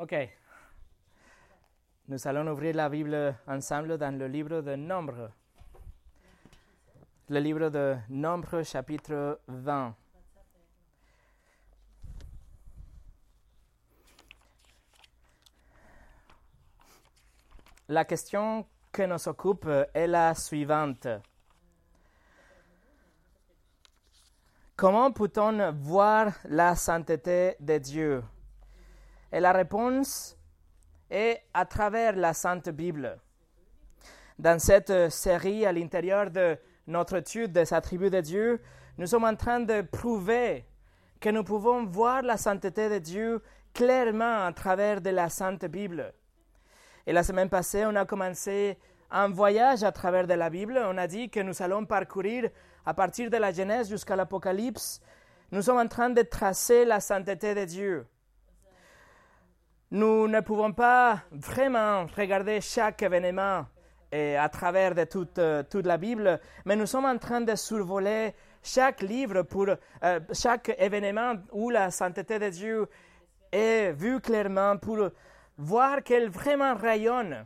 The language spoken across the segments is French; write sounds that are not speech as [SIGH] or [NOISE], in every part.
Ok. Nous allons ouvrir la Bible ensemble dans le livre de Nombre. Le livre de Nombre, chapitre 20. La question que nous occupe est la suivante. Comment peut-on voir la sainteté de Dieu? Et la réponse est à travers la Sainte Bible. Dans cette série à l'intérieur de notre étude des attributs de Dieu, nous sommes en train de prouver que nous pouvons voir la sainteté de Dieu clairement à travers de la Sainte Bible. Et la semaine passée, on a commencé un voyage à travers de la Bible. On a dit que nous allons parcourir à partir de la Genèse jusqu'à l'Apocalypse. Nous sommes en train de tracer la sainteté de Dieu. Nous ne pouvons pas vraiment regarder chaque événement et à travers de toute, euh, toute, la Bible, mais nous sommes en train de survoler chaque livre pour euh, chaque événement où la sainteté de Dieu est vue clairement pour voir qu'elle vraiment rayonne,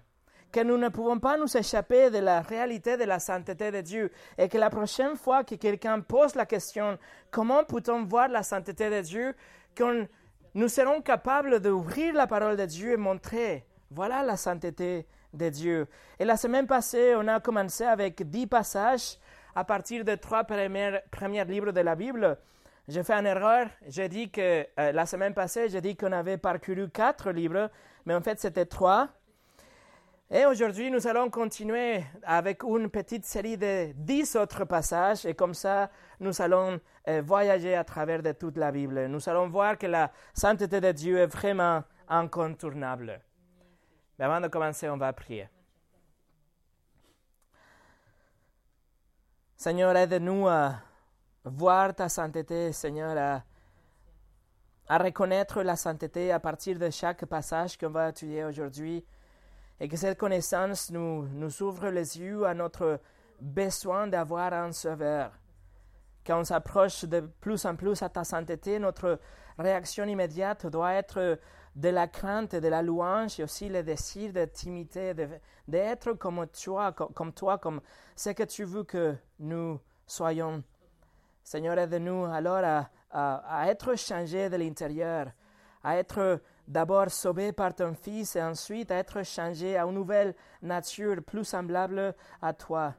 que nous ne pouvons pas nous échapper de la réalité de la sainteté de Dieu et que la prochaine fois que quelqu'un pose la question comment peut-on voir la sainteté de Dieu, qu'on nous serons capables d'ouvrir la parole de Dieu et montrer voilà la sainteté de Dieu. Et la semaine passée, on a commencé avec dix passages à partir des trois premiers, premiers livres de la Bible. J'ai fait une erreur. J'ai dit que euh, la semaine passée, j'ai dit qu'on avait parcouru quatre livres, mais en fait, c'était trois. Et aujourd'hui, nous allons continuer avec une petite série de dix autres passages, et comme ça, nous allons euh, voyager à travers de toute la Bible. Nous allons voir que la sainteté de Dieu est vraiment incontournable. Mais avant de commencer, on va prier. Seigneur, aide-nous à voir ta sainteté, Seigneur, à, à, reconnaître la sainteté à partir de chaque passage qu'on va étudier aujourd'hui, et que cette connaissance nous, nous ouvre les yeux à notre besoin d'avoir un sauveur. Quand on s'approche de plus en plus à ta sainteté, notre réaction immédiate doit être de la crainte de la louange et aussi le désir de t'imiter, d'être comme toi, comme toi, comme ce que tu veux que nous soyons. Seigneur, aide-nous alors à, à, être changés de l'intérieur, à être d'abord sauvés par ton Fils et ensuite être changés à une nouvelle nature plus semblable à toi.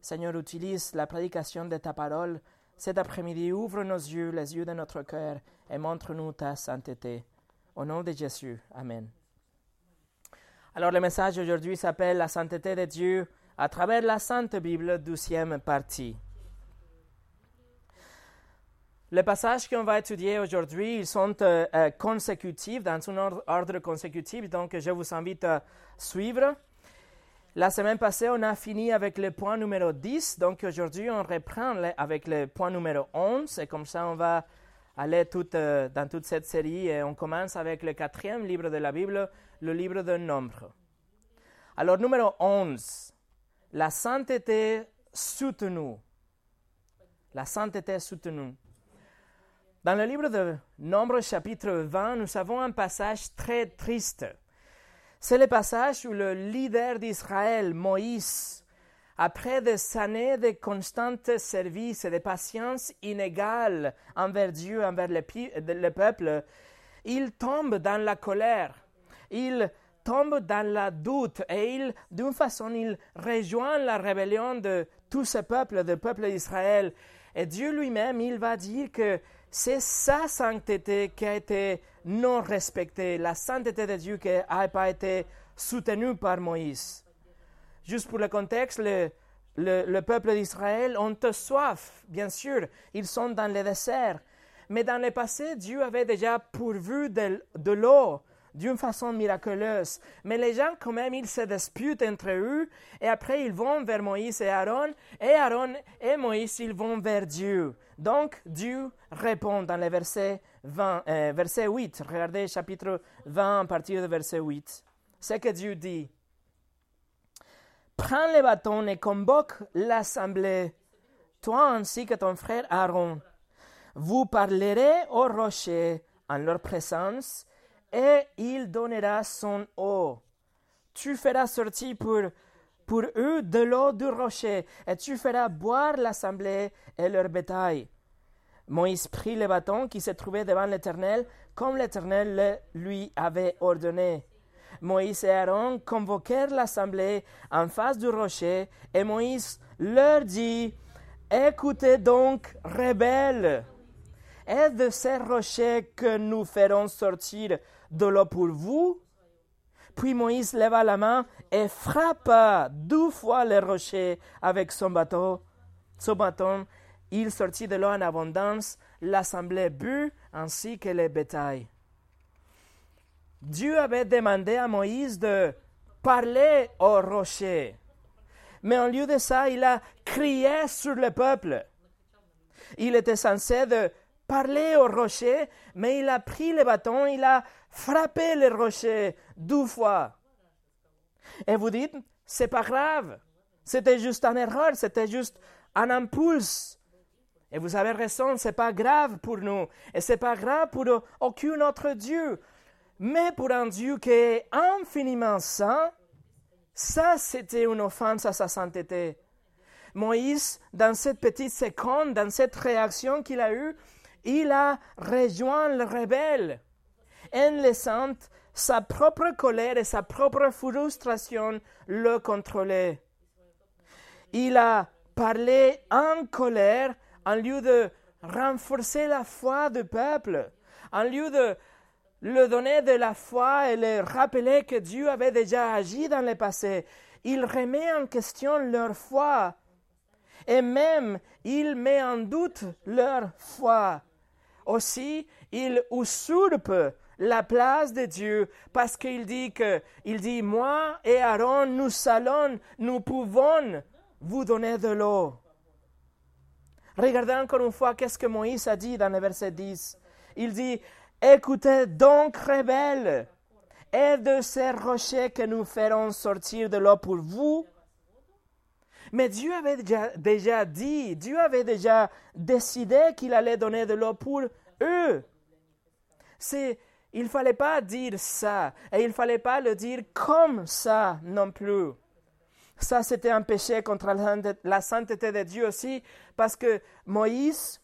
Seigneur, utilise la prédication de ta parole. Cet après-midi, ouvre nos yeux, les yeux de notre cœur, et montre-nous ta sainteté. Au nom de Jésus. Amen. Alors le message aujourd'hui s'appelle La sainteté de Dieu à travers la Sainte Bible, douzième partie. Les passages qu'on va étudier aujourd'hui, ils sont euh, euh, consécutifs, dans un ordre, consécutif, donc je vous invite à suivre. La semaine passée, on a fini avec le point numéro 10, donc aujourd'hui, on reprend avec le point numéro 11, et comme ça, on va aller tout, euh, dans toute cette série, et on commence avec le quatrième livre de la Bible, le livre de Nombre. Alors, numéro 11, la sainteté soutenue. La sainteté soutenue. Dans le livre de Nombre chapitre 20, nous avons un passage très triste. C'est le passage où le leader d'Israël, Moïse, après des années de constant service et de patience inégale envers Dieu, envers le, le peuple, il tombe dans la colère. Il tombe dans la doute et il, d'une façon, il rejoint la rébellion de tout ce peuple, du peuple d'Israël. Et Dieu lui-même, il va dire que c'est sa sainteté qui a été non respectée, la sainteté de Dieu qui n'a pas été soutenue par Moïse. Juste pour le contexte, le, le, peuple d'Israël ont soif, bien sûr, ils sont dans le désert. Mais dans le passé, Dieu avait déjà pourvu de, de l'eau d'une façon miraculeuse. Mais les gens, quand même, ils se disputent entre eux et après ils vont vers Moïse et Aaron et Aaron et Moïse, ils vont vers Dieu. Donc Dieu répond dans le verset, 20, euh, verset 8. Regardez chapitre 20 à partir du verset 8. Ce que Dieu dit. Prends les bâtons et convoque l'assemblée, toi ainsi que ton frère Aaron. Vous parlerez aux rochers en leur présence et il donnera son eau. Tu feras sortir pour, pour eux de l'eau du rocher, et tu feras boire l'assemblée et leur bétail. Moïse prit le bâton qui se trouvait devant l'Éternel, comme l'Éternel lui avait ordonné. Moïse et Aaron convoquèrent l'assemblée en face du rocher, et Moïse leur dit, Écoutez donc, rebelles, est de ces rochers que nous ferons sortir de l'eau pour vous Puis Moïse leva la main et frappa deux fois les rochers avec son bâton. Son bâton, il sortit de l'eau en abondance, l'assemblée but ainsi que les bétails. Dieu avait demandé à Moïse de parler aux rochers. Mais en lieu de ça, il a crié sur le peuple. Il était censé de parler aux rochers, mais il a pris le bâton, il a frappé les rochers deux fois. Et vous dites, c'est pas grave. C'était juste une erreur, c'était juste un impulse. Et vous avez raison, c'est pas grave pour nous. Et c'est pas grave pour aucun autre Dieu. Mais pour un Dieu qui est infiniment saint, ça, c'était une offense à sa sainteté. Moïse, dans cette petite seconde, dans cette réaction qu'il a eue, il a rejoint le rebelle en sa propre colère et sa propre frustration le contrôler. Il a parlé en colère en lieu de renforcer la foi du peuple, en lieu de le donner de la foi et le rappeler que Dieu avait déjà agi dans le passé. Il remet en question leur foi et même il met en doute leur foi. Aussi, il usurpe la place de Dieu parce qu'il dit que, il dit, moi et Aaron, nous allons, nous pouvons vous donner de l'eau. Regardez encore une fois qu'est-ce que Moïse a dit dans le verset 10. Il dit, Écoutez donc, rebelles, et de ces rochers que nous ferons sortir de l'eau pour vous. Mais Dieu avait déjà, déjà dit, Dieu avait déjà décidé qu'il allait donner de l'eau pour eux. C'est, il ne fallait pas dire ça, et il ne fallait pas le dire comme ça non plus. Ça, c'était un péché contre la sainteté de Dieu aussi, parce que Moïse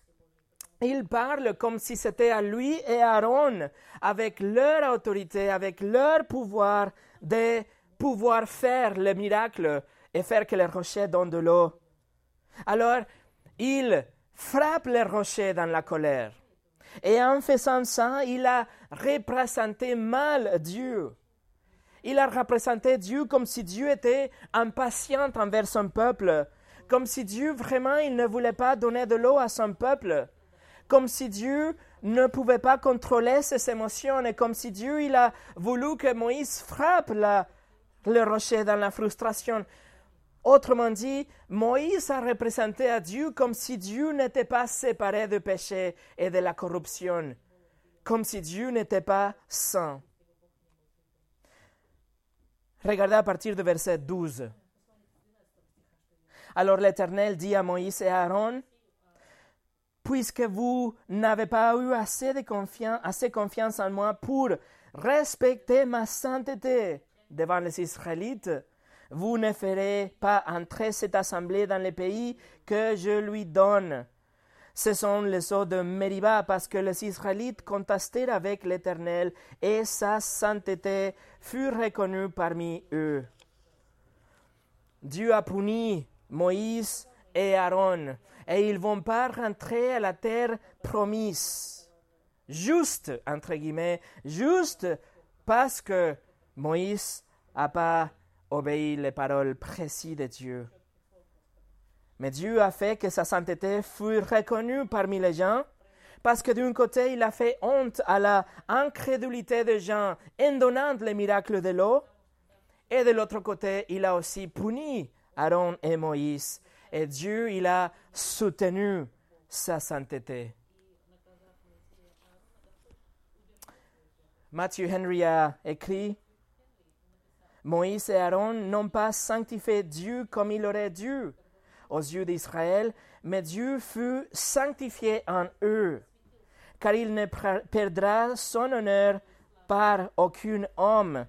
il parle comme si c'était à lui et à Aaron, avec leur autorité, avec leur pouvoir, de pouvoir faire le miracle et faire que les rochers donnent de l'eau. Alors, il frappe les rochers dans la colère. Et en faisant ça, il a représenté mal Dieu. Il a représenté Dieu comme si Dieu était impatient envers son peuple, comme si Dieu vraiment il ne voulait pas donner de l'eau à son peuple comme si Dieu ne pouvait pas contrôler ses émotions et comme si Dieu il a voulu que Moïse frappe le rocher dans la frustration. Autrement dit, Moïse a représenté à Dieu comme si Dieu n'était pas séparé du péché et de la corruption, comme si Dieu n'était pas saint. Regardez à partir du verset 12. Alors l'Éternel dit à Moïse et à Aaron, puisque vous n'avez pas eu assez de confiance, assez confiance en moi pour respecter ma sainteté devant les Israélites, vous ne ferez pas entrer cette assemblée dans le pays que je lui donne. Ce sont les eaux de Meriba parce que les Israélites contestèrent avec l'Éternel et sa sainteté fut reconnue parmi eux. Dieu a puni Moïse et Aaron et ils vont pas rentrer à la terre promise. Juste, entre guillemets, juste parce que Moïse n'a pas obéi les paroles précises de Dieu. Mais Dieu a fait que sa sainteté fût reconnue parmi les gens, parce que d'un côté, il a fait honte à la incrédulité des gens en donnant les miracles de l'eau, et de l'autre côté, il a aussi puni Aaron et Moïse et Dieu, il a soutenu sa sainteté. Matthew Henry a écrit Moïse et Aaron n'ont pas sanctifié Dieu comme il aurait dû aux yeux d'Israël, mais Dieu fut sanctifié en eux, car il ne perdra son honneur par aucun homme.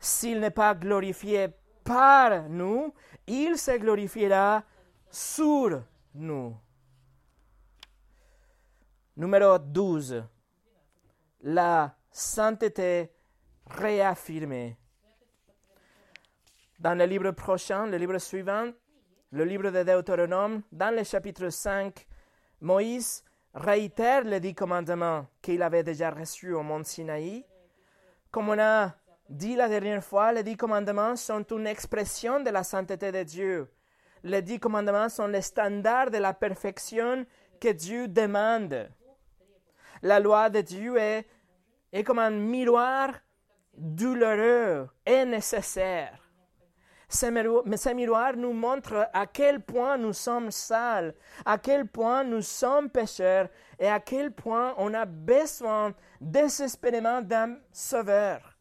S'il n'est pas glorifié par nous, il se glorifiera sur nous. Numéro 12. La sainteté réaffirmée. Dans le livre prochain, le livre suivant, le livre de Deutéronome, dans le chapitre 5, Moïse réitère les dix commandements qu'il avait déjà reçus au mont Sinaï. Comme on a dit la dernière fois, les dix commandements sont une expression de la sainteté de Dieu. Les dix commandements sont les standards de la perfection que Dieu demande. La loi de Dieu est, est comme un miroir douloureux et nécessaire. Ces miroirs nous montrent à quel point nous sommes sales, à quel point nous sommes pécheurs et à quel point on a besoin désespérément d'un sauveur.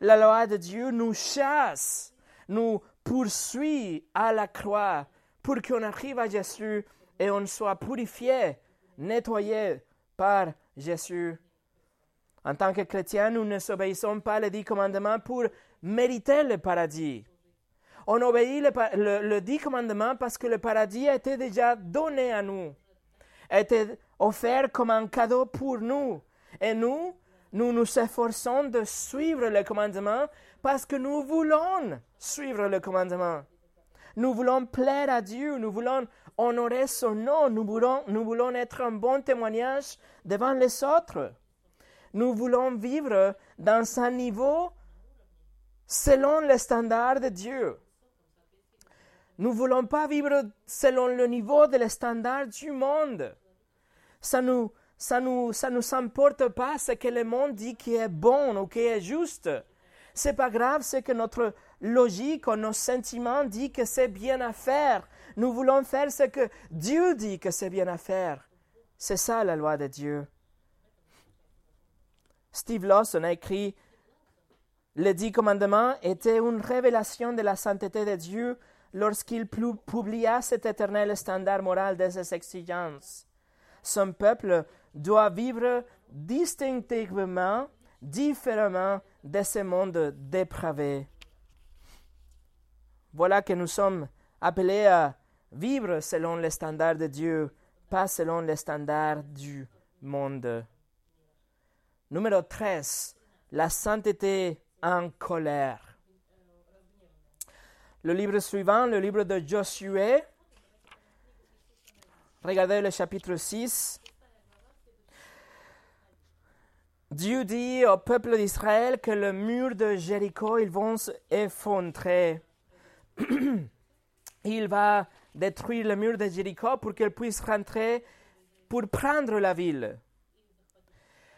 La loi de Dieu nous chasse, nous poursuit à la croix pour qu'on arrive à Jésus et on soit purifié, nettoyé par Jésus. En tant que chrétiens, nous ne s'obéissons pas les dix commandements pour mériter le paradis. On obéit le, dix commandements parce que le paradis a été déjà donné à nous, a été offert comme un cadeau pour nous. Et nous, nous nous efforçons de suivre le commandement parce que nous voulons suivre le commandement. Nous voulons plaire à Dieu, nous voulons honorer son nom, nous voulons, nous voulons être un bon témoignage devant les autres. Nous voulons vivre dans un niveau selon les standards de Dieu. Nous ne voulons pas vivre selon le niveau des standards du monde. Ça nous, ça nous, ça nous importe pas ce que le monde dit qui est bon ou qui est juste. C'est pas grave ce que notre logique ou nos sentiments disent que c'est bien à faire. Nous voulons faire ce que Dieu dit que c'est bien à faire. C'est ça la loi de Dieu. Steve Lawson a écrit Les dix commandements étaient une révélation de la sainteté de Dieu lorsqu'il publia cet éternel standard moral de ses exigences. Son peuple doit vivre distinctivement, différemment de ce monde dépravé. Voilà que nous sommes appelés à vivre selon les standards de Dieu, pas selon les standards du monde. Numéro 13. La sainteté en colère. Le livre suivant, le livre de Josué. Regardez le chapitre 6. Dieu dit au peuple d'Israël que le mur de Jéricho, ils vont s'effondrer. [CLEARS THROAT] Il va détruire le mur de Jéricho pour qu'ils puissent rentrer pour prendre la ville.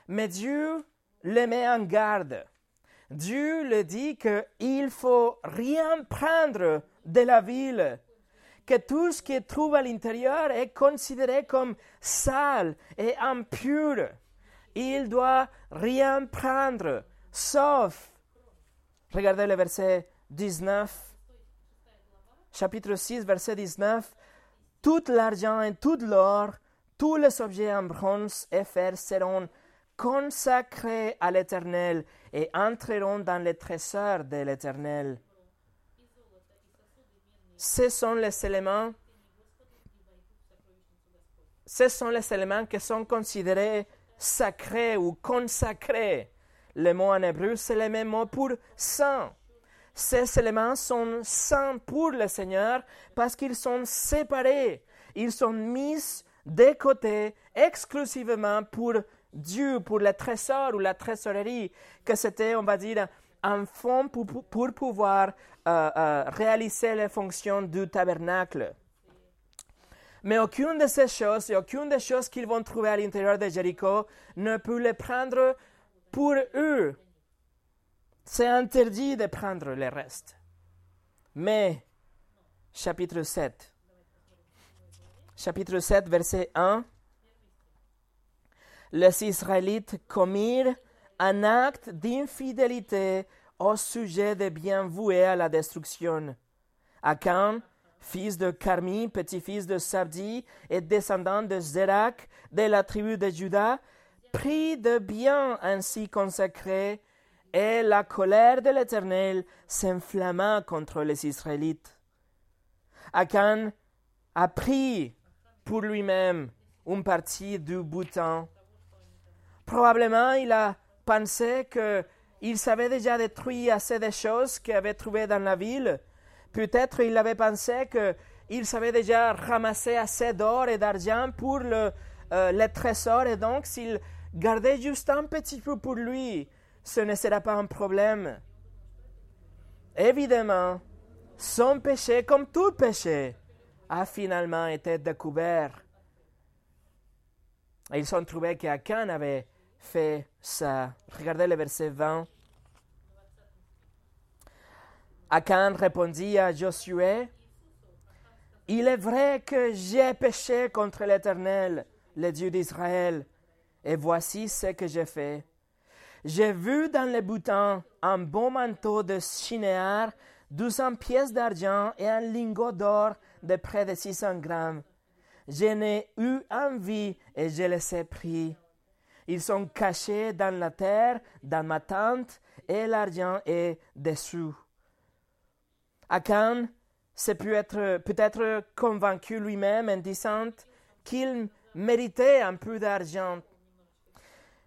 Mais Dieu les met en garde. Dieu le dit qu'il faut rien prendre de la ville, que tout ce qui trouve à l'intérieur est considéré comme sale et impur. Il doit rien prendre, sauf, regardez le verset 19, chapitre 6, verset 19, tout l'argent et tout l'or, tous les objets en bronze et fer seront consacrés à l'Éternel et entreront dans les trésors de l'Éternel. Ce sont les éléments ce sont les éléments qui sont considérés sacrés ou consacrés. Le mot en hébreu, c'est le même mot pour saint. Ces éléments sont saints pour le Seigneur parce qu'ils sont séparés. Ils sont mis de côté exclusivement pour Dieu pour le trésor ou la trésorerie, que c'était, on va dire, un fonds pour, pour pouvoir euh, euh, réaliser les fonctions du tabernacle. Mais aucune de ces choses et aucune des choses qu'ils vont trouver à l'intérieur de Jéricho ne peut les prendre pour eux. C'est interdit de prendre le reste. Mais, chapitre 7, chapitre 7, verset 1, les Israélites commirent un acte d'infidélité au sujet des biens voués à la destruction. Akan, fils de Carmi, petit-fils de Sabdi et descendant de Zérak de la tribu de Juda, pris de biens ainsi consacrés, et la colère de l'Éternel s'enflamma contre les Israélites. Akan a pris pour lui-même une partie du bouton. Probablement, il a pensé qu'il savait déjà détruire assez de choses qu'il avait trouvées dans la ville. Peut-être il avait pensé qu'il savait déjà ramasser assez d'or et d'argent pour euh, les trésors et donc s'il gardait juste un petit peu pour lui, ce ne sera pas un problème. Évidemment, son péché, comme tout péché, a finalement été découvert. Ils ont trouvé qu'Akan avait fait ça. Regardez le verset 20. Akan répondit à Josué, Il est vrai que j'ai péché contre l'Éternel, le Dieu d'Israël, et voici ce que j'ai fait. J'ai vu dans les boutons un beau manteau de chinéar, douze pièces d'argent et un lingot d'or de près de 600 grammes. Je n'ai eu envie et je les ai pris. Ils sont cachés dans la terre, dans ma tente, et l'argent est dessous. Akan s'est peut-être peut convaincu lui-même en disant qu'il méritait un peu d'argent.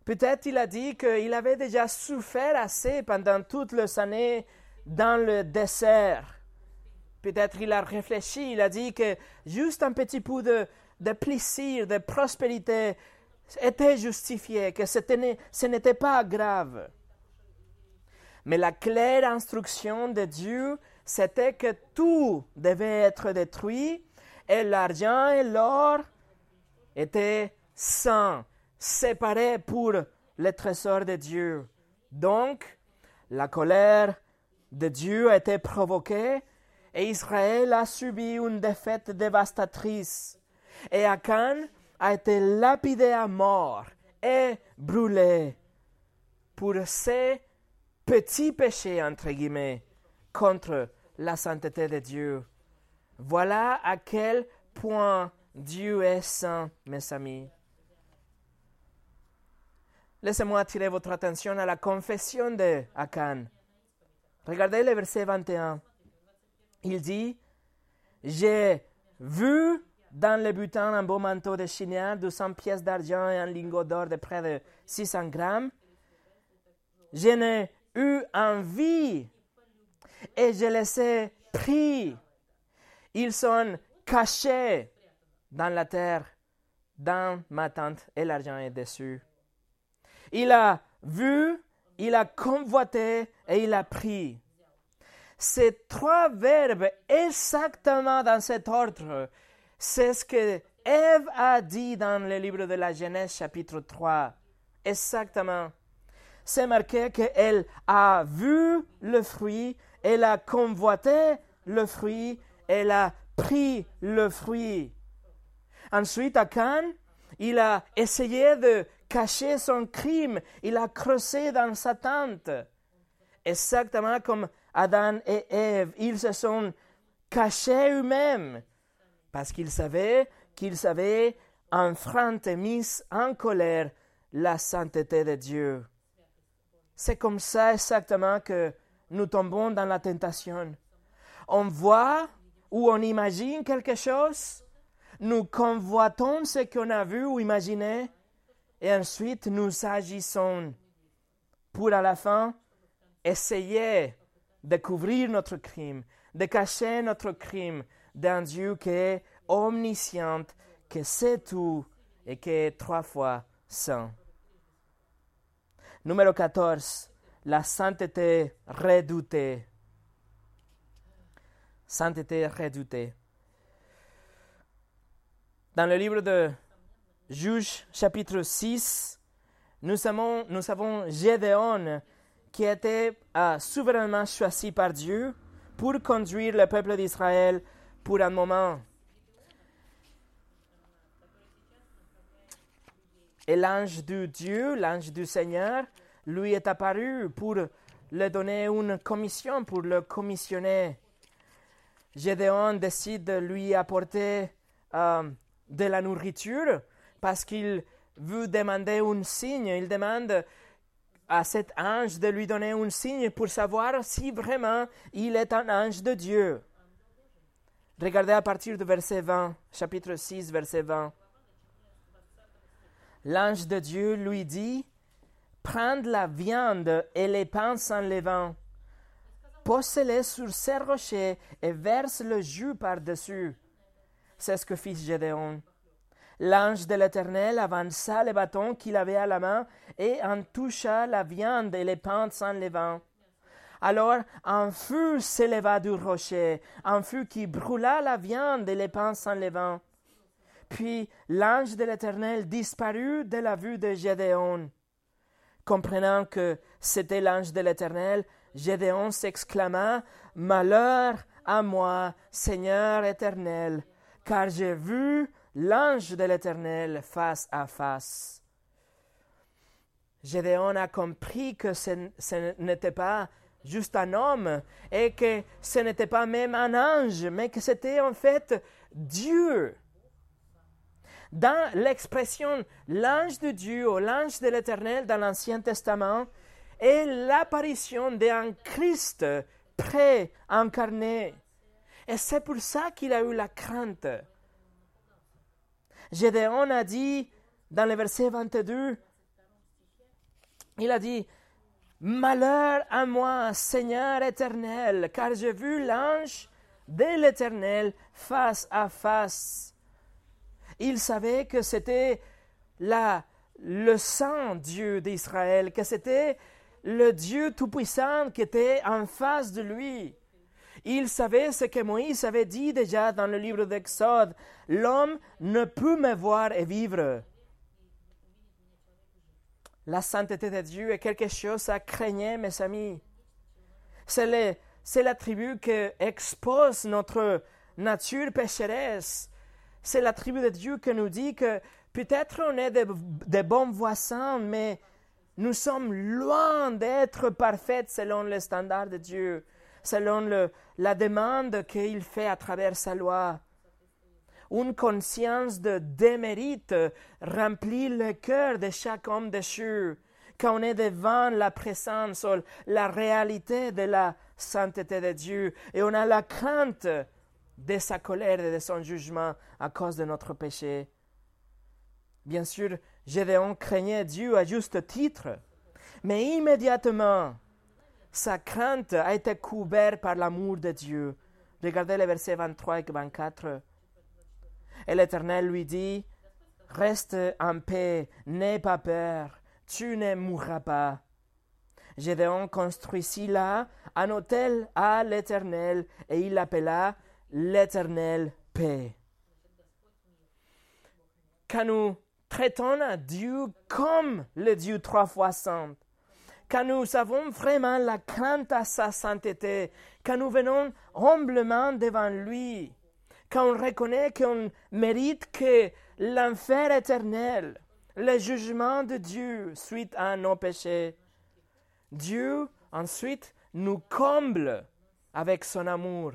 Peut-être il a dit qu'il avait déjà souffert assez pendant toutes les années dans le désert. Peut-être il a réfléchi, il a dit que juste un petit peu de plaisir, de prospérité était justifié, que ce n'était pas grave. Mais la claire instruction de Dieu, c'était que tout devait être détruit et l'argent et l'or étaient saints, séparés pour le trésor de Dieu. Donc, la colère de Dieu a été provoquée et Israël a subi une défaite dévastatrice. Et Akan a été lapidé à mort et brûlé pour ses petits péchés, entre guillemets, contre la sainteté de Dieu. Voilà à quel point Dieu est saint, mes amis. Laissez-moi attirer votre attention à la confession de Akan. Regardez le verset 21. Il dit J'ai vu dans le butin un beau manteau de chignard, 200 pièces d'argent et un lingot d'or de près de 600 grammes. Je n'ai eu envie et je les ai pris. Ils sont cachés dans la terre, dans ma tente, et l'argent est dessus. Il a vu, il a convoité et il a pris. Ces trois verbes exactement dans cet ordre, c'est ce que Ève a dit dans le livre de la Genèse chapitre 3. Exactement. C'est marqué qu'elle a vu le fruit, elle a convoité le fruit, elle a pris le fruit. Ensuite, à Cannes, il a essayé de cacher son crime, il a creusé dans sa tente. Exactement comme Adam et Ève, ils se sont cachés eux-mêmes parce qu'ils savaient qu'ils avaient enfreint et mis en colère la sainteté de Dieu. C'est comme ça exactement que nous tombons dans la tentation. On voit ou on imagine quelque chose, nous convoitons ce qu'on a vu ou imaginé, et ensuite nous agissons pour à la fin essayer de couvrir notre crime, de cacher notre crime d'un Dieu qui est omniscient, qui sait tout et qui est trois fois saint. Numéro 14. La sainteté redoutée. Sainteté redoutée. Dans le livre de Juge, chapitre 6, nous avons, nous avons Gédéon qui été euh, souverainement choisi par Dieu pour conduire le peuple d'Israël pour un moment. Et l'ange de Dieu, l'ange du Seigneur, lui est apparu pour lui donner une commission, pour le commissionner. Gédéon décide de lui apporter euh, de la nourriture parce qu'il vous demandez un signe. Il demande à cet ange de lui donner un signe pour savoir si vraiment il est un ange de Dieu. Regardez à partir du verset 20, chapitre 6, verset 20. L'ange de Dieu lui dit, Prends la viande et les pains sans levain, pose-les sur ces rochers et verse le jus par-dessus. C'est ce que fit Gédéon. L'ange de l'Éternel avança le bâton qu'il avait à la main et en toucha la viande et les pains sans levain. Alors un feu s'éleva du rocher, un feu qui brûla la viande et les pains sans levain. Puis l'ange de l'Éternel disparut de la vue de Gédéon. Comprenant que c'était l'ange de l'Éternel, Gédéon s'exclama Malheur à moi, Seigneur éternel, car j'ai vu l'ange de l'Éternel face à face. Gédéon a compris que ce, n'était pas juste un homme et que ce n'était pas même un ange, mais que c'était en fait Dieu. Dans l'expression l'ange de Dieu ou l'ange de l'Éternel dans l'Ancien Testament est l'apparition d'un Christ pré-incarné. Et c'est pour ça qu'il a eu la crainte. Gédéon a dit dans le verset 22, il a dit, Malheur à moi, Seigneur éternel, car j'ai vu l'ange de l'Éternel face à face. Il savait que c'était la, le saint Dieu d'Israël, que c'était le Dieu Tout-Puissant qui était en face de lui. Il savait ce que Moïse avait dit déjà dans le livre d'Exode. L'homme ne peut me voir et vivre. La sainteté de Dieu est quelque chose à craigner, mes amis. C'est l'attribut qui expose notre nature pécheresse. C'est l'attribut de Dieu qui nous dit que peut-être on est de bons voisins, mais nous sommes loin d'être parfaits selon les standards de Dieu selon la demande qu'il fait à travers sa loi. Une conscience de démérite remplit le cœur de chaque homme déchu quand on est devant la présence ou la réalité de la sainteté de Dieu et on a la crainte de sa colère et de son jugement à cause de notre péché. Bien sûr, Gédéon craignait Dieu à juste titre, mais immédiatement, sa crainte a été couverte par l'amour de Dieu. Regardez les versets 23 et 24. Et l'Éternel lui dit, Reste en paix, n'aie pas peur, tu ne mourras pas. Gédéon construisit là un hôtel à l'Éternel, et il l'appela l'Éternel paix. Quand nous traitons Dieu comme le Dieu trois fois saint, quand nous avons vraiment la crainte à sa sainteté, quand nous venons humblement devant lui, quand on reconnaît qu'on mérite que l'enfer éternel, le jugement de Dieu suite à nos péchés, Dieu ensuite nous comble avec son amour.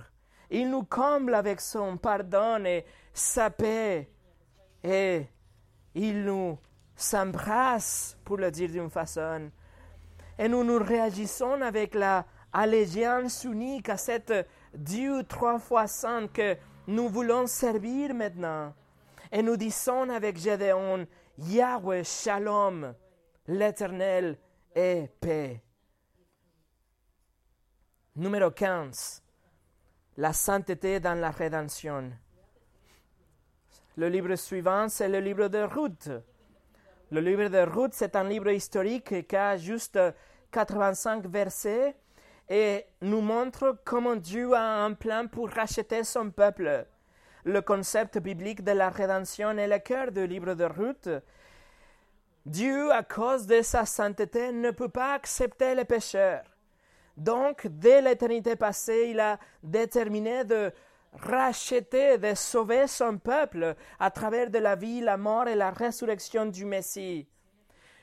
Il nous comble avec son pardon et sa paix. Et il nous s'embrasse, pour le dire d'une façon, et nous nous réagissons avec la allégeance unique à cet Dieu trois fois saint que nous voulons servir maintenant. Et nous disons avec Gédéon, Yahweh Shalom, l'Éternel est paix. Numéro 15. La sainteté dans la rédemption. Le livre suivant, c'est le livre de Ruth. Le livre de Ruth, c'est un livre historique qui a juste 85 versets et nous montre comment Dieu a un plan pour racheter son peuple. Le concept biblique de la rédemption est le cœur du livre de Ruth. Dieu, à cause de sa sainteté, ne peut pas accepter les pécheurs. Donc, dès l'éternité passée, il a déterminé de racheter, de sauver son peuple à travers de la vie, la mort et la résurrection du Messie.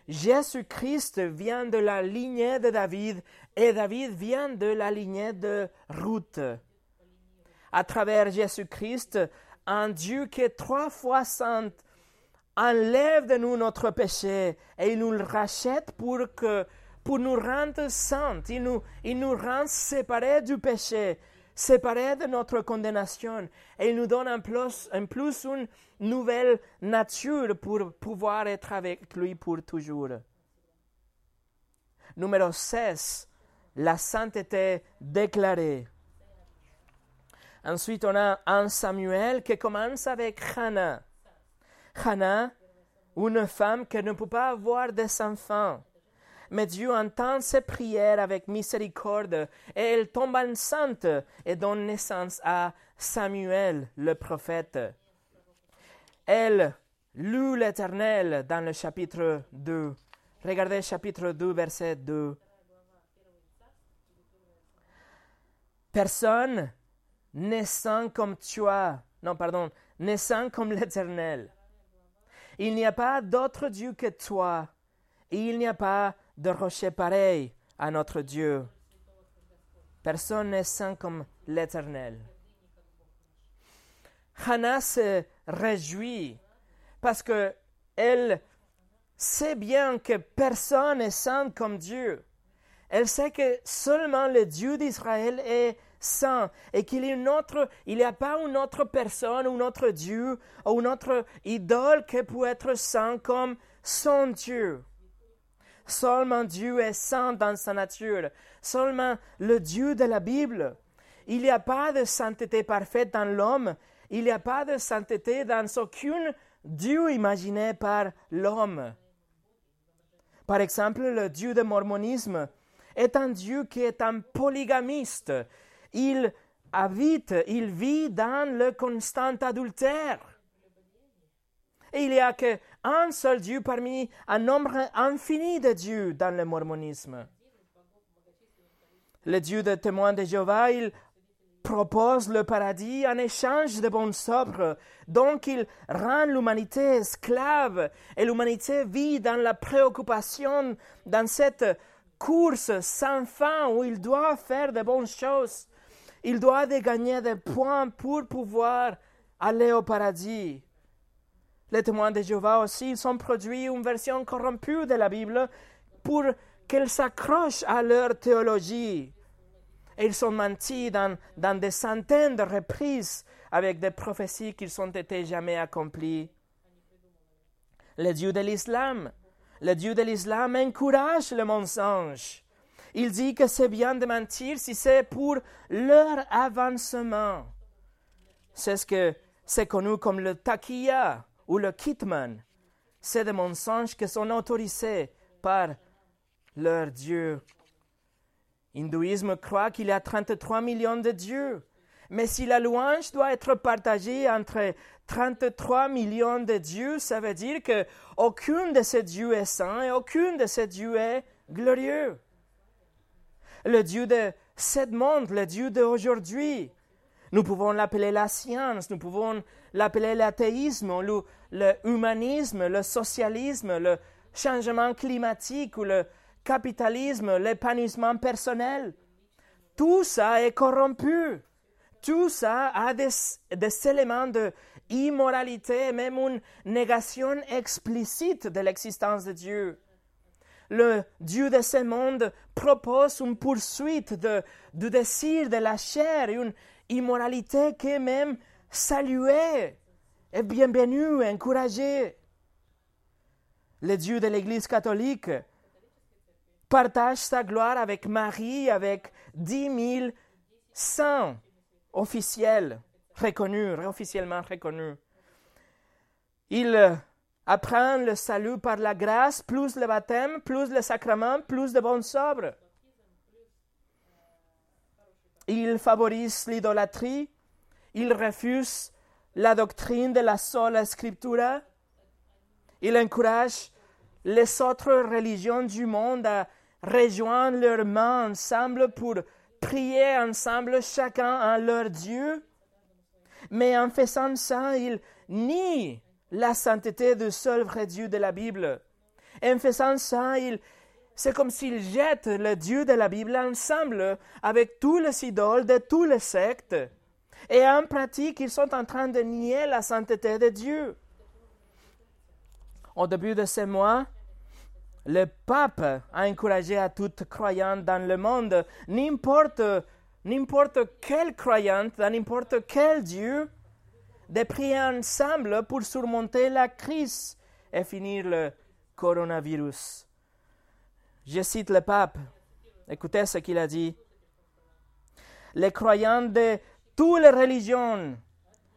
Jésus-Christ vient de la lignée de David et David vient de la lignée de Ruth. À travers Jésus-Christ, un Dieu qui est trois fois saint enlève de nous notre péché et il nous le rachète pour, que, pour nous rendre saints. Il nous, il nous rend séparés du péché, séparés de notre condamnation et il nous donne en plus, en plus une nouvelle nature pour pouvoir être avec lui pour toujours. Numéro 16, la sainteté déclarée. Ensuite, on a un Samuel qui commence avec Hannah. Hannah, une femme qui ne peut pas avoir des enfants. Mais Dieu entend ses prières avec miséricorde et elle tombe enceinte et donne naissance à Samuel, le prophète. Elle loue l'Éternel dans le chapitre 2. Regardez chapitre 2, verset 2. Personne naissant comme toi, non, pardon, naissant comme l'Éternel. Il n'y a pas d'autre Dieu que toi, et il n'y a pas de rocher pareil à notre Dieu. Personne n'est saint comme l'Éternel. Hannah se réjouit parce que elle sait bien que personne n'est saint comme Dieu. Elle sait que seulement le Dieu d'Israël est saint et qu'il n'y a pas une autre personne, un autre Dieu ou une autre idole qui peut être saint comme son Dieu. Seulement Dieu est saint dans sa nature. Seulement le Dieu de la Bible. Il n'y a pas de sainteté parfaite dans l'homme. Il n'y a pas de sainteté dans aucun Dieu imaginé par l'homme. Par exemple, le Dieu du mormonisme est un Dieu qui est un polygamiste. Il habite, il vit dans le constant adultère. Et il n'y a qu'un seul Dieu parmi un nombre infini de dieux dans le mormonisme. Le Dieu de témoins de Jéhovah, il propose le paradis en échange de bons sobres. Donc il rend l'humanité esclave et l'humanité vit dans la préoccupation, dans cette course sans fin où il doit faire de bonnes choses. Il doit gagner des points pour pouvoir aller au paradis. Les témoins de Jéhovah aussi, ils ont produit une version corrompue de la Bible pour qu'elle s'accroche à leur théologie. Et ils sont mentis dans, des centaines de reprises avec des prophéties qui n'ont été jamais accomplies. Le Dieu de l'islam, le Dieu de l'islam encourage le mensonge. Il dit que c'est bien de mentir si c'est pour leur avancement. C'est ce que c'est connu comme le taquilla ou le kitman. C'est des mensonges qui sont autorisés par leur Dieu. L'hindouisme croit qu'il y a 33 millions de dieux. Mais si la louange doit être partagée entre 33 millions de dieux, ça veut dire que aucun de ces dieux est saint et aucun de ces dieux est glorieux le Dieu de ce monde, le Dieu d'aujourd'hui. Nous pouvons l'appeler la science, nous pouvons l'appeler l'athéisme, le, le socialisme, le changement climatique ou le capitalisme, l'épanouissement personnel. Tout ça est corrompu. Tout ça a des, éléments de immoralité, même une négation explicite de l'existence de Dieu le Dieu de ce monde propose une poursuite du désir de la chair, une immoralité qui est même saluée et bienvenue, encouragée. Le Dieu de l'Église catholique partage sa gloire avec Marie, avec dix mille saints officiels reconnus, officiellement reconnus. Il apprendre le salut par la grâce, plus le baptême, plus le sacrement, plus de bonnes sobres. Il favorise l'idolâtrie, il refuse la doctrine de la sola scriptura, il encourage les autres religions du monde à rejoindre leurs mains ensemble pour prier ensemble chacun à leur Dieu. Mais en faisant ça, il nie la sainteté du seul vrai Dieu de la Bible. En faisant ça, c'est comme s'il jette le Dieu de la Bible ensemble avec tous les idoles de tous les sectes. Et en pratique, ils sont en train de nier la sainteté de Dieu. Au début de ce mois, le pape a encouragé à toute croyante dans le monde, n'importe, n'importe quelle croyante, dans n'importe quel Dieu, de prier ensemble pour surmonter la crise et finir le coronavirus. Je cite le pape. Écoutez ce qu'il a dit. Les croyants de toutes les religions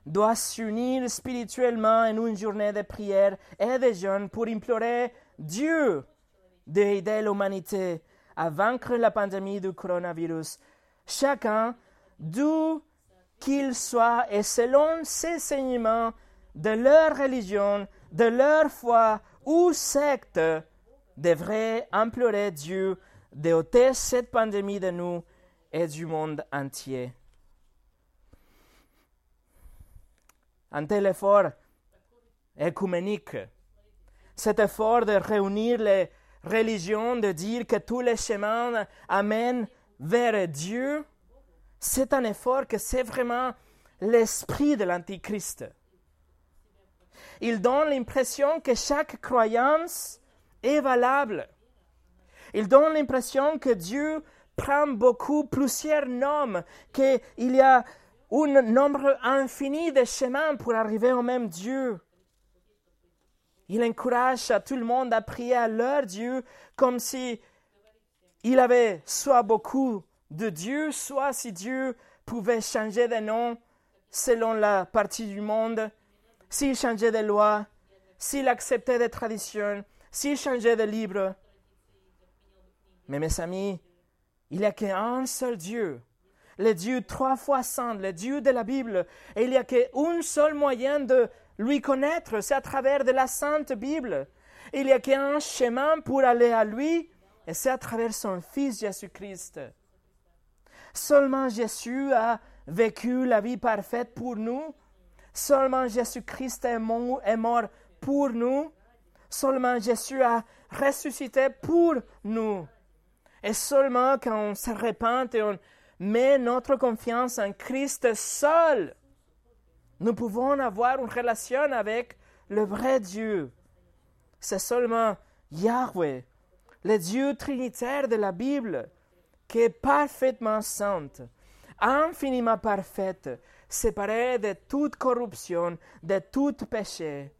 doivent s'unir spirituellement en une journée de prière et de jeûne pour implorer Dieu d'aider l'humanité à vaincre la pandémie du coronavirus. Chacun, d'où qu'il soit et selon ses enseignements de leur religion, de leur foi ou secte, devrait implorer Dieu d'ôter cette pandémie de nous et du monde entier. Un tel effort écuménique, cet effort de réunir les religions, de dire que tous les chemins amènent vers Dieu, c'est un effort que c'est vraiment l'esprit de l'Antichrist. Il donne l'impression que chaque croyance est valable. Il donne l'impression que Dieu prend beaucoup, plusieurs noms, qu'il y a un nombre infini de chemins pour arriver au même Dieu. Il encourage à tout le monde à prier à leur Dieu comme si il avait soit beaucoup de Dieu, soit si Dieu pouvait changer de nom selon la partie du monde, s'il changeait de loi, s'il acceptait des traditions, s'il changeait de livre. Mais mes amis, il n'y a qu'un seul Dieu, le Dieu trois fois saint, le Dieu de la Bible, et il n'y a qu'un seul moyen de lui connaître, c'est à travers de la Sainte Bible. Il n'y a qu'un chemin pour aller à lui, et c'est à travers son Fils Jésus-Christ. Seulement Jésus a vécu la vie parfaite pour nous. Seulement Jésus-Christ est mort pour nous. Seulement Jésus a ressuscité pour nous. Et seulement quand on se repent et on met notre confiance en Christ seul, nous pouvons avoir une relation avec le vrai Dieu. C'est seulement Yahweh, le Dieu trinitaire de la Bible, qui est parfaitement sainte, infiniment parfaite, séparée de toute corruption, de tout péché.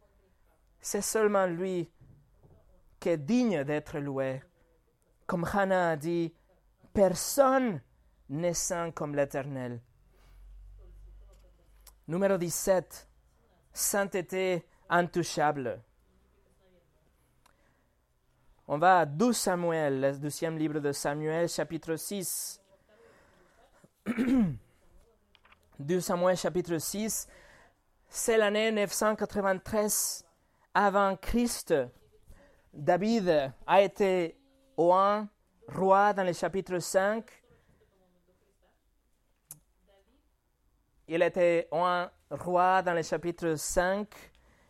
C'est seulement lui qui est digne d'être loué. Comme Hannah a dit, personne n'est saint comme l'Éternel. Numéro 17. Sainteté intouchable. On va à 12 Samuel, le deuxième livre de Samuel, chapitre 6. 2 [CLEARS THROAT] Samuel, chapitre 6. C'est l'année 993 avant Christ. David a été roi dans le chapitre 5 il était un roi dans le chapitre 5.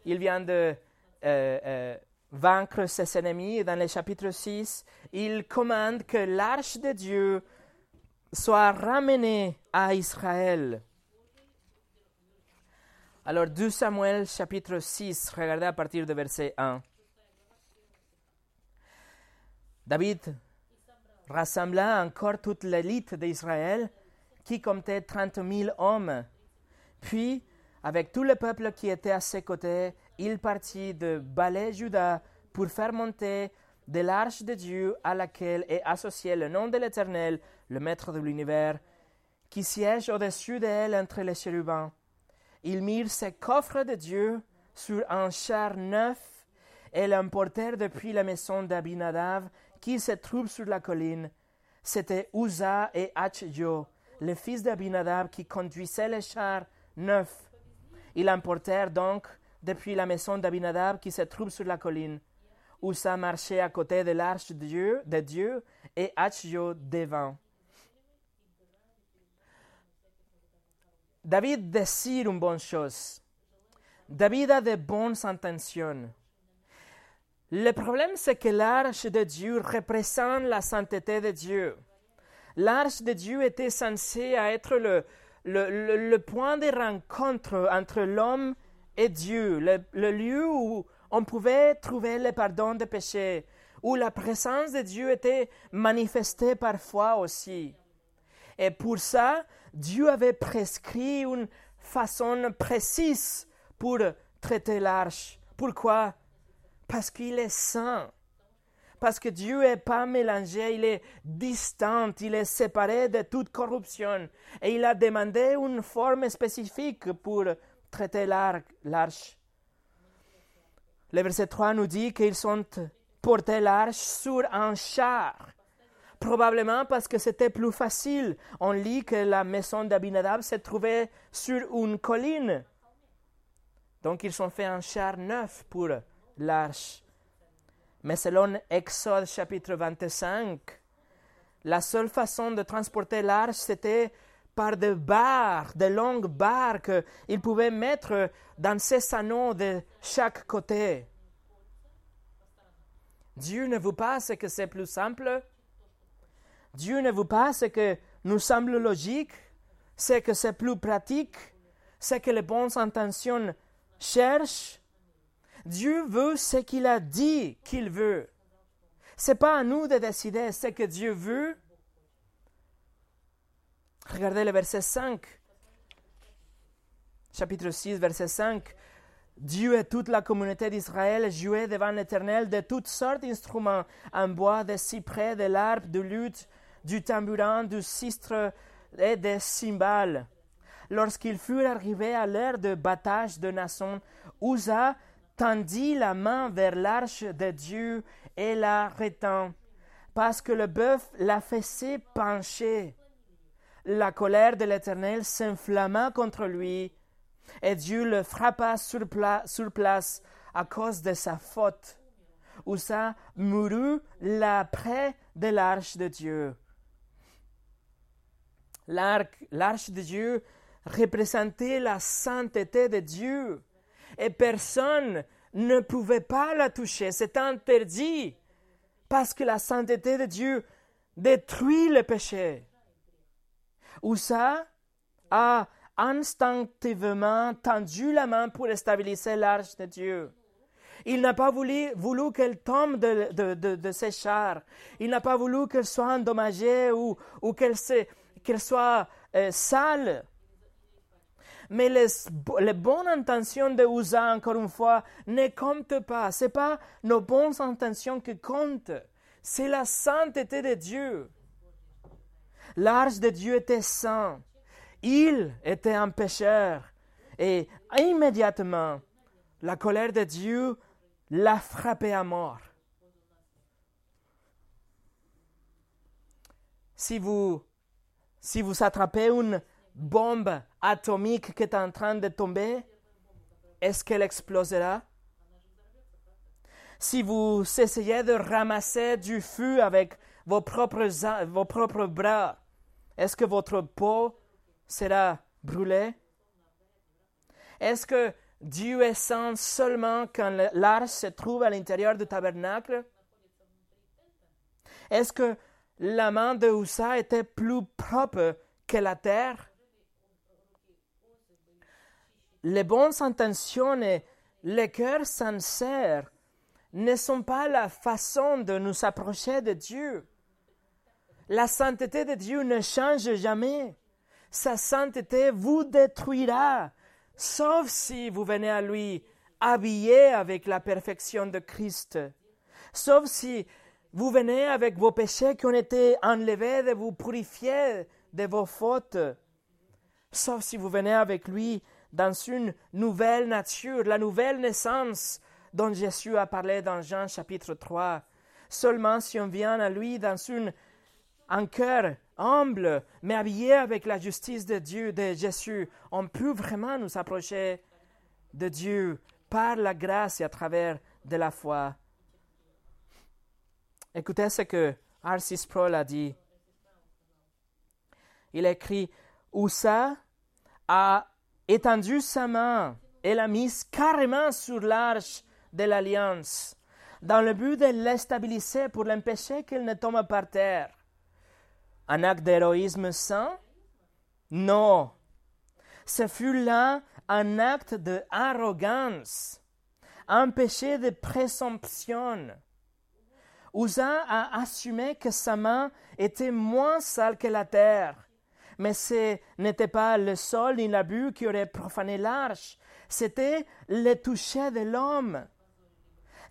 Il vient de euh, euh, vaincre ses ennemis. dans le chapitre 6, il commande que l'arche de Dieu soit ramenée à Israël. Alors 2 Samuel chapitre 6, regardez à partir de verset 1. David rassembla encore toute l'élite d'Israël qui comptait trente mille hommes. Puis, avec tout le peuple qui était à ses côtés, il partit de Balé Juda pour faire monter de l'arche de Dieu à laquelle est associé le nom de l'Éternel, le Maître de l'univers, qui siège au-dessus d'elle entre les chérubins. Ils mirent ces coffres de Dieu sur un char neuf et l'emportèrent depuis la maison d'Abinadav qui se trouve sur la colline. C'était Uza et le fils d'Abinadab qui conduisait le char neuf. Ils l'emportèrent donc depuis la maison d'Abinadab qui se trouve sur la colline. Usa marchait à côté de l'arche de Dieu, de Dieu et Achio devant. David désire une bonne chose. David a de bonnes intentions. Le problème, c'est que l'arche de Dieu représente la sainteté de Dieu l'arche de Dieu était censée être le, le, point de rencontre entre l'homme et Dieu, le, lieu où on pouvait trouver le pardon des péchés, où la présence de Dieu était manifestée parfois aussi. Et pour ça, Dieu avait prescrit une façon précise pour traiter l'arche. Pourquoi? Parce qu'il est saint. Parce que Dieu n'est pas mélangé, il est distant, il est séparé de toute corruption. Et il a demandé une forme spécifique pour traiter l'arche. Le verset 3 nous dit qu'ils sont portés l'arche sur un char. Probablement parce que c'était plus facile. On lit que la maison d'Abinadab se trouvait sur une colline. Donc ils ont fait un char neuf pour l'arche. Mais selon Exode chapitre 25, la seule façon de transporter l'arche, c'était par des barres, des longues barres qu'ils pouvaient mettre dans ces anneaux de chaque côté. Dieu ne vous pas que c'est plus simple. Dieu ne vous pas ce que nous semble logique, c'est que c'est plus pratique, c'est que les bonnes intentions cherchent. Dieu veut ce qu'il a dit qu'il veut. C'est pas à nous de décider ce que Dieu veut. Regardez le verset 5. Chapitre 6, verset 5. Dieu et toute la communauté d'Israël jouaient devant l'Éternel de toutes sortes d'instruments en bois, de cyprès, de l'arbre, de lutte, du tambourin, du sistre et des cymbales. Lorsqu'ils furent arrivés à l'heure de battage de Nasson, Uza tendit la main vers l'arche de Dieu et la retint, parce que le bœuf la faisait pencher. La colère de l'Éternel s'inflamma contre lui, et Dieu le frappa sur, sur place à cause de sa faute. Uza mourut là près de l'arche de Dieu. L'arche de Dieu représentait la sainteté de Dieu et personne ne pouvait pas la toucher. C'est interdit parce que la sainteté de Dieu détruit le péché. Oussa a instinctivement tendu la main pour stabiliser l'arche de Dieu. Il n'a pas voulu, voulu qu'elle tombe de, ses chars. Il n'a pas voulu qu'elle soit endommagée ou, ou qu'elle soit euh, sale. Mais les, bonnes intentions de Uza, encore une fois, ne comptent pas. Ce n'est pas nos bonnes intentions qui comptent. C'est la sainteté de Dieu. L'arche de Dieu était saint. Il était un pécheur. Et immédiatement, la colère de Dieu l'a frappé à mort. Si vous si vous attrapez une bombe atomique qui est en train de tomber, est-ce qu'elle explosera? Si vous essayez de ramasser du feu avec vos propres, vos propres bras, est-ce que votre peau sera brûlée? Est-ce que Dieu est saint seulement quand l'arche se trouve à l'intérieur du tabernacle? Est-ce que la main de Usa était plus propre que la terre? Les bonnes intentions et les cœurs sincères ne sont pas la façon de nous approcher de Dieu. La sainteté de Dieu ne change jamais. Sa sainteté vous détruira, sauf si vous venez à lui habillé avec la perfection de Christ, sauf si vous venez avec vos péchés qui ont été enlevés, de vous purifier de vos fautes. Sauf si vous venez avec lui dans une nouvelle nature, la nouvelle naissance dont Jésus a parlé dans Jean chapitre 3. Seulement si on vient à lui dans une, un cœur humble, mais habillé avec la justice de Dieu, de Jésus, on peut vraiment nous approcher de Dieu par la grâce et à travers de la foi. Écoutez ce que Arcis Sproul a dit. Il écrit Oussa a étendu sa main et l'a mise carrément sur l'arche de l'alliance, dans le but de l'estabiliser pour l'empêcher qu'elle ne tombe par terre. Un acte d'héroïsme saint Non. Ce fut là un acte d'arrogance un péché de présomption. Usa a assumé que sa main était moins sale que la terre. Mais ce n'était pas le sol ni l'abus qui auraient profané l'arche, c'était le toucher de l'homme.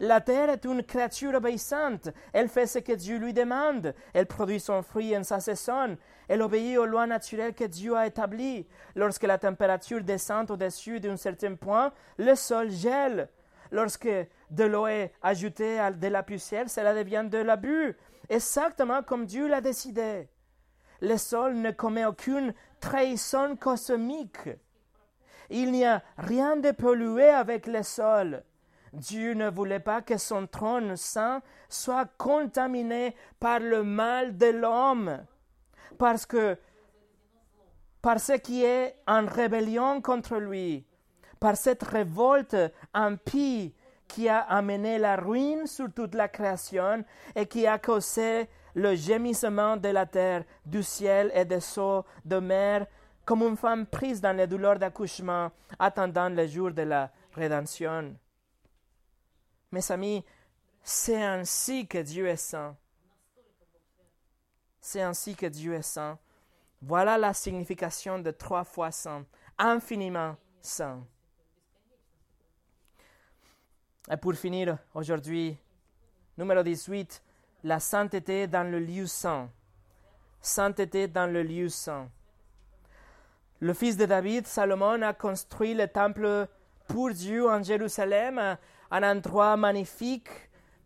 La terre est une créature obéissante. Elle fait ce que Dieu lui demande. Elle produit son fruit en sa saison. Elle obéit aux lois naturelles que Dieu a établies. Lorsque la température descend au-dessus d'un certain point, le sol gèle. Lorsque de l'eau est ajoutée à de la poussière, cela devient de l'abus, exactement comme Dieu l'a décidé. Le sol ne commet aucune trahison cosmique. Il n'y a rien de pollué avec le sol. Dieu ne voulait pas que son trône saint soit contaminé par le mal de l'homme, parce que par ce qui est en rébellion contre lui, par cette révolte impie qui a amené la ruine sur toute la création et qui a causé le gémissement de la terre, du ciel et des eaux de mer, comme une femme prise dans les douleurs d'accouchement, attendant le jour de la rédemption. Mes amis, c'est ainsi que Dieu est saint. C'est ainsi que Dieu est saint. Voilà la signification de trois fois saint, infiniment saint. Et pour finir aujourd'hui, numéro 18, la sainteté dans le lieu saint. Sainteté dans le lieu saint. Le fils de David, Salomon, a construit le temple pour Dieu en Jérusalem, un endroit magnifique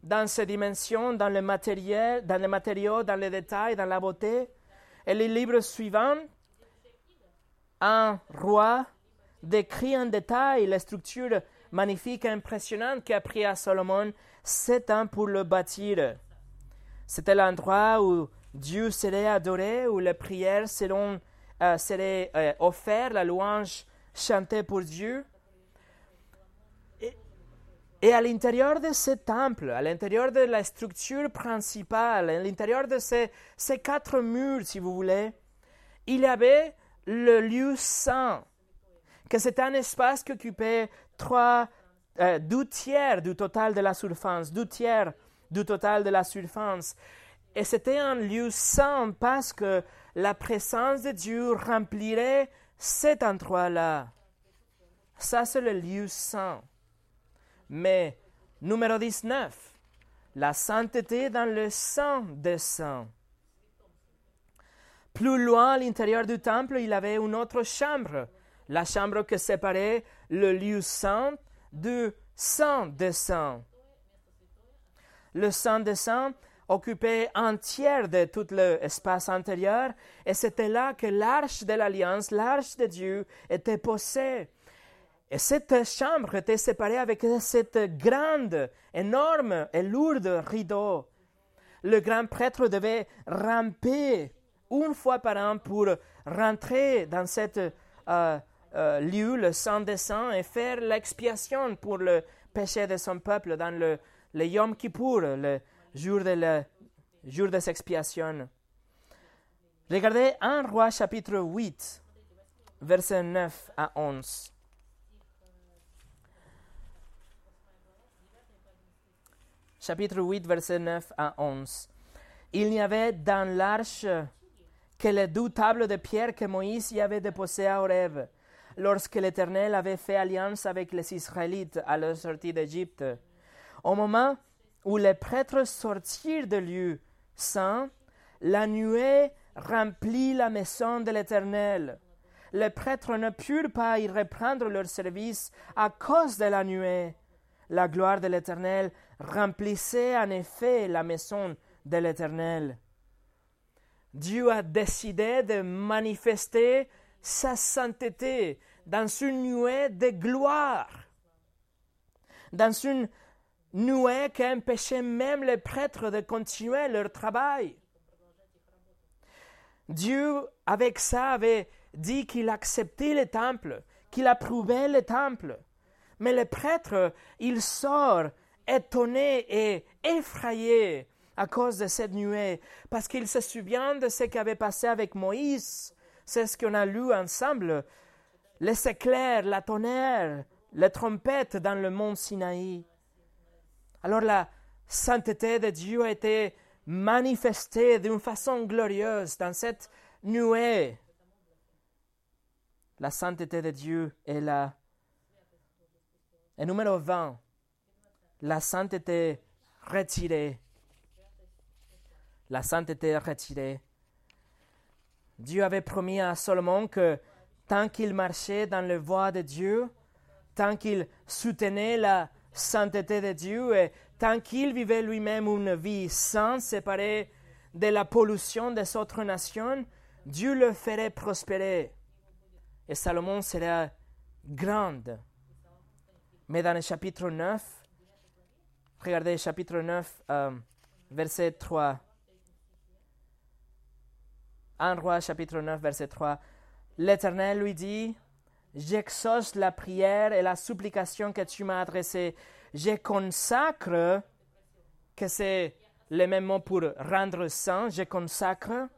dans ses dimensions, dans le matériel, dans les matériaux, dans les détails, dans la beauté. Et le livre suivant, un roi décrit en détail la structure magnifique et impressionnante qui a pris à Salomon sept ans pour le bâtir. C'était l'endroit où Dieu serait adoré, où les prières seront, euh, seraient euh, offertes, la louange chantée pour Dieu. Et, à l'intérieur de ce temple, à l'intérieur de la structure principale, à l'intérieur de ces, ces quatre murs, si vous voulez, il y avait le lieu saint, que c'était un espace qui occupait trois, euh, deux tiers du total de la surface, deux tiers du total de la surface. Et c'était un lieu saint parce que la présence de Dieu remplirait cet endroit-là. Ça, c'est le lieu saint. Mais, numéro 19, la sainteté dans le sang des saints. Plus loin à l'intérieur du temple, il avait une autre chambre, la chambre qui séparait le lieu saint du sang des saints. Le sang des saints occupait un tiers de tout l'espace intérieur, et c'était là que l'arche de l'alliance, l'arche de Dieu, était posée. Et cette chambre était séparée avec cette grande, énorme et lourde rideau. Le grand prêtre devait ramper une fois par an pour rentrer dans cette euh, euh, lieu, le sang des saints, et faire l'expiation pour le péché de son peuple dans le, le Yom Kippur, le jour de, la, jour des expiations. Regardez 1 Roi chapitre 8, versets 9 à 11. Chapitre 8, verset 9 à 11. Il n'y avait dans l'arche que les deux tables de pierre que Moïse y avait déposées à Horeb lorsque l'Éternel avait fait alliance avec les Israélites à leur sortie d'Égypte. Au moment où les prêtres sortirent de lieu saint, la nuée remplit la maison de l'Éternel. Les prêtres ne purent pas y reprendre leur service à cause de la nuée. La gloire de l'Éternel remplissait en effet la maison de l'Éternel. Dieu a décidé de manifester sa sainteté dans une nuée de gloire, dans une nuée qui empêchait même les prêtres de continuer leur travail. Dieu, avec ça, avait dit qu'il acceptait le temple, qu'il approuvait le temple. Mais les prêtres, ils sortent étonnés et effrayés à cause de cette nuée, parce qu'ils se souviennent de ce qui avait passé avec Moïse c'est ce qu'on a lu ensemble. Les éclairs, la tonnerre les trompettes dans le mont Sinaï. Alors la sainteté de Dieu a été manifestée d'une façon glorieuse dans cette nuée. La sainteté de Dieu est là. Et numéro 20, la sainteté retirée. La sainteté retirée. Dieu avait promis à Salomon que tant qu'il marchait dans le voie de Dieu, tant qu'il soutenait la sainteté de Dieu et tant qu'il vivait lui-même une vie sans séparée de la pollution des autres nations, Dieu le ferait prospérer. Et Salomon serait grande. Mais dans le chapitre 9, regardez chapitre 9, euh, verset 3. 1 roi chapitre 9, verset 3. L'Éternel lui dit, J'exauce la prière et la supplication que tu m'as adressée. Je consacre, que c'est le même mot pour rendre saint, je consacre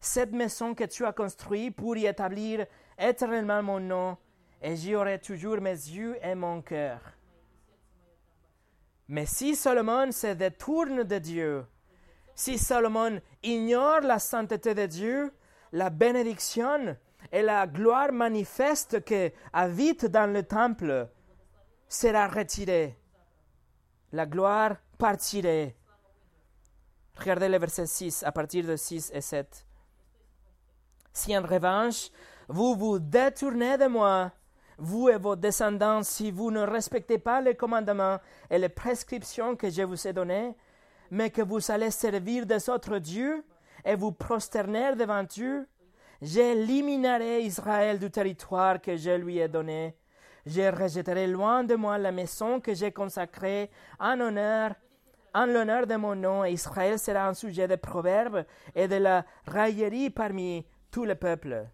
cette maison que tu as construite pour y établir éternellement mon nom, et j'y aurai toujours mes yeux et mon cœur. Mais si Salomon se détourne de Dieu, si Salomon ignore la sainteté de Dieu, la bénédiction et la gloire manifeste qui habite dans le temple sera retirée. La gloire partirait. Regardez le verset 6, à partir de 6 et 7. Si en revanche, vous vous détournez de moi, vous et vos descendants, si vous ne respectez pas les commandements et les prescriptions que je vous ai données, mais que vous allez servir des autres dieux et vous prosterner devant Dieu, j'éliminerai Israël du territoire que je lui ai donné. Je rejetterai loin de moi la maison que j'ai consacrée en honneur, en l'honneur de mon nom, Israël sera un sujet de proverbes et de la raillerie parmi tous les peuples.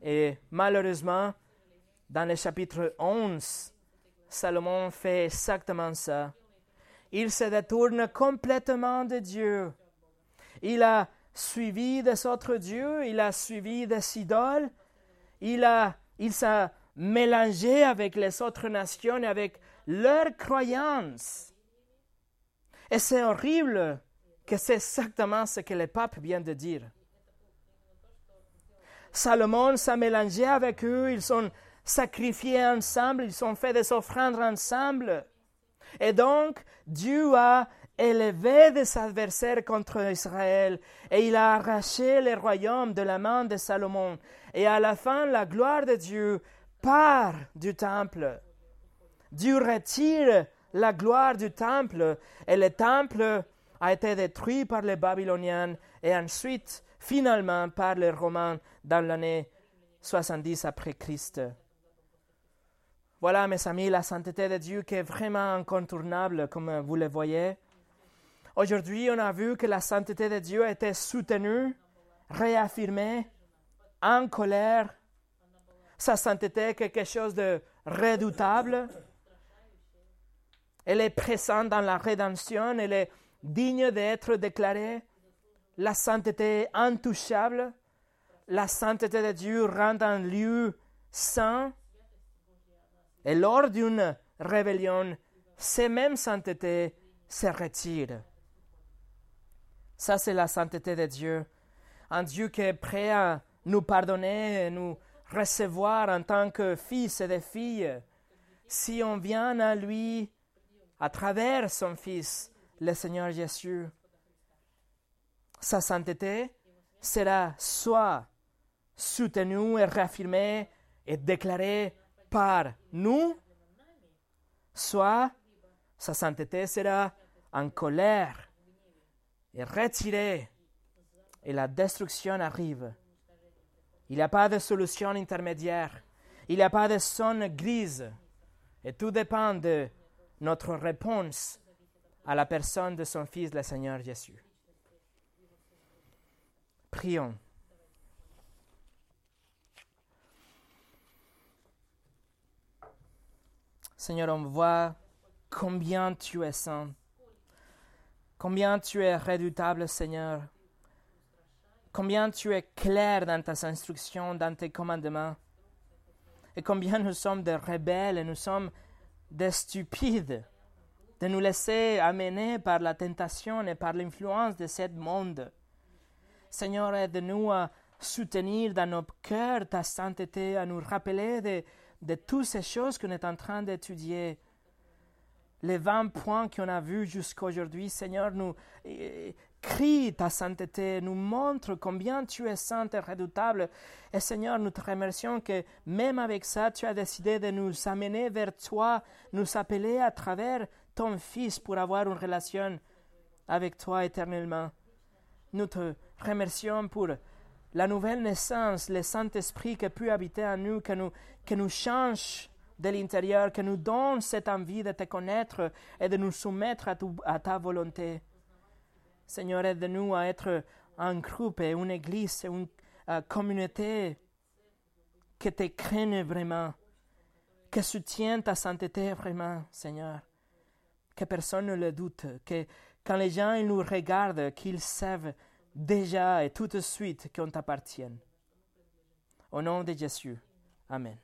Et malheureusement, dans le chapitre 11, Salomon fait exactement ça. Il se détourne complètement de Dieu. Il a suivi des autres dieux, il a suivi des idoles, il, il s'est mélangé avec les autres nations et avec leurs croyances. Et c'est horrible que c'est exactement ce que le pape vient de dire. Salomon s'est mélangé avec eux, ils sont sacrifiés ensemble, ils ont fait des offrandes ensemble. Et donc, Dieu a élevé des adversaires contre Israël, et il a arraché les royaumes de la main de Salomon. Et à la fin, la gloire de Dieu part du temple. Dieu retire la gloire du temple, et le temple a été détruit par les Babyloniens, et ensuite finalement par les Romains dans l'année 70 après Christ. Voilà, mes amis, la sainteté de Dieu qui est vraiment incontournable, comme vous le voyez. Aujourd'hui, on a vu que la sainteté de Dieu été soutenue, réaffirmée, en colère. Sa sainteté est quelque chose de redoutable. Elle est présente dans la rédemption, elle est digne d'être déclarée la sainteté intouchable, la sainteté de Dieu rend un lieu saint. Et lors d'une rébellion, ces mêmes saintetés se retirent. Ça, c'est la sainteté de Dieu. Un Dieu qui est prêt à nous pardonner et nous recevoir en tant que fils et des filles. Si on vient à lui à travers son Fils, le Seigneur Jésus sa sainteté sera soit soutenue et réaffirmée et déclarée par nous, soit sa sainteté sera en colère et retirée et la destruction arrive. Il n'y a pas de solution intermédiaire. Il n'y a pas de zone grise. Et tout dépend de notre réponse à la personne de son Fils, le Seigneur Jésus. Prions. Seigneur, on voit combien tu es saint, combien tu es redoutable, Seigneur, combien tu es clair dans tes instructions, dans tes commandements. et combien nous sommes des rebelles et nous sommes des stupides de nous laisser amener par la tentation et par l'influence de ce monde. Seigneur, aide-nous à soutenir dans nos cœurs ta sainteté, à nous rappeler de, de toutes ces choses qu'on est en train d'étudier. Les 20 points qu'on a vus jusqu'à aujourd'hui, Seigneur, nous eh, crie ta sainteté, nous montre combien tu es saint et redoutable. Et Seigneur, nous te remercions que même avec ça, tu as décidé de nous amener vers toi, nous appeler à travers ton Fils pour avoir une relation avec toi éternellement. Nous te remercions pour la nouvelle naissance, le Saint-Esprit qui pu habiter en nous, que nous, que nous change de l'intérieur, que nous donne cette envie de te connaître et de nous soumettre à, ta volonté. Seigneur, aide-nous à être un groupe une église, une euh, communauté qui te craigne vraiment, qui soutient ta sainteté vraiment, Seigneur. Que personne ne le doute, que quand les gens nous regardent, qu'ils savent déjà et tout de suite qu'on t'appartient. Au nom de Jésus. Amen.